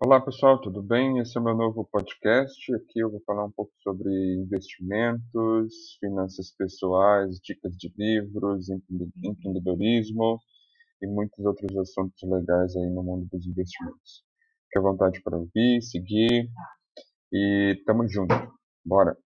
Olá pessoal, tudo bem? Esse é o meu novo podcast. Aqui eu vou falar um pouco sobre investimentos, finanças pessoais, dicas de livros, uhum. empreendedorismo e muitos outros assuntos legais aí no mundo dos investimentos. Fique à vontade para ouvir, seguir tá. e tamo junto. Bora!